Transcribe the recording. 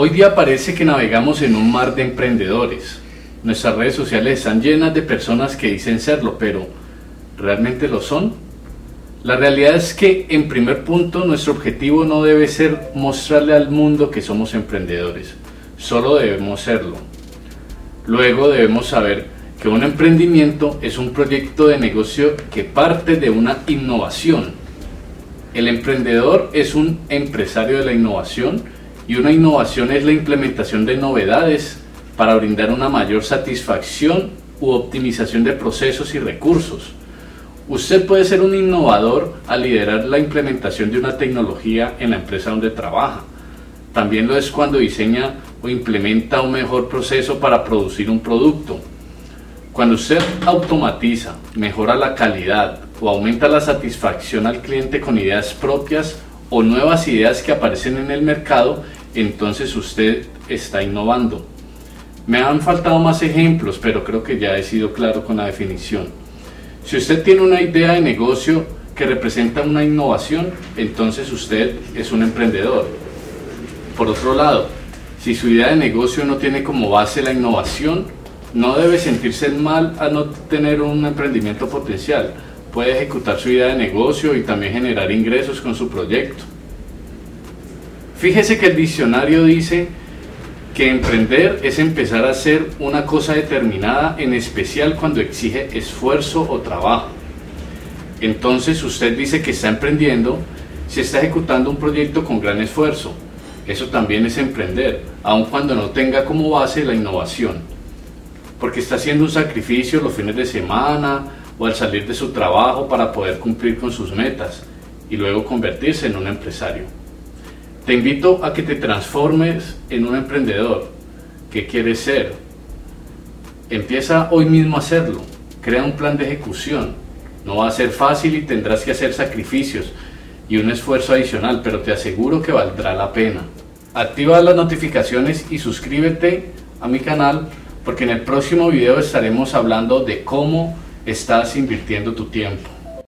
Hoy día parece que navegamos en un mar de emprendedores. Nuestras redes sociales están llenas de personas que dicen serlo, pero ¿realmente lo son? La realidad es que en primer punto nuestro objetivo no debe ser mostrarle al mundo que somos emprendedores, solo debemos serlo. Luego debemos saber que un emprendimiento es un proyecto de negocio que parte de una innovación. El emprendedor es un empresario de la innovación y una innovación es la implementación de novedades para brindar una mayor satisfacción u optimización de procesos y recursos. Usted puede ser un innovador al liderar la implementación de una tecnología en la empresa donde trabaja. También lo es cuando diseña o implementa un mejor proceso para producir un producto. Cuando usted automatiza, mejora la calidad o aumenta la satisfacción al cliente con ideas propias o nuevas ideas que aparecen en el mercado, entonces usted está innovando. Me han faltado más ejemplos, pero creo que ya he sido claro con la definición. Si usted tiene una idea de negocio que representa una innovación, entonces usted es un emprendedor. Por otro lado, si su idea de negocio no tiene como base la innovación, no debe sentirse mal a no tener un emprendimiento potencial. Puede ejecutar su idea de negocio y también generar ingresos con su proyecto. Fíjese que el diccionario dice que emprender es empezar a hacer una cosa determinada, en especial cuando exige esfuerzo o trabajo. Entonces usted dice que está emprendiendo si está ejecutando un proyecto con gran esfuerzo. Eso también es emprender, aun cuando no tenga como base la innovación. Porque está haciendo un sacrificio los fines de semana o al salir de su trabajo para poder cumplir con sus metas y luego convertirse en un empresario. Te invito a que te transformes en un emprendedor. ¿Qué quieres ser? Empieza hoy mismo a hacerlo. Crea un plan de ejecución. No va a ser fácil y tendrás que hacer sacrificios y un esfuerzo adicional, pero te aseguro que valdrá la pena. Activa las notificaciones y suscríbete a mi canal porque en el próximo video estaremos hablando de cómo estás invirtiendo tu tiempo.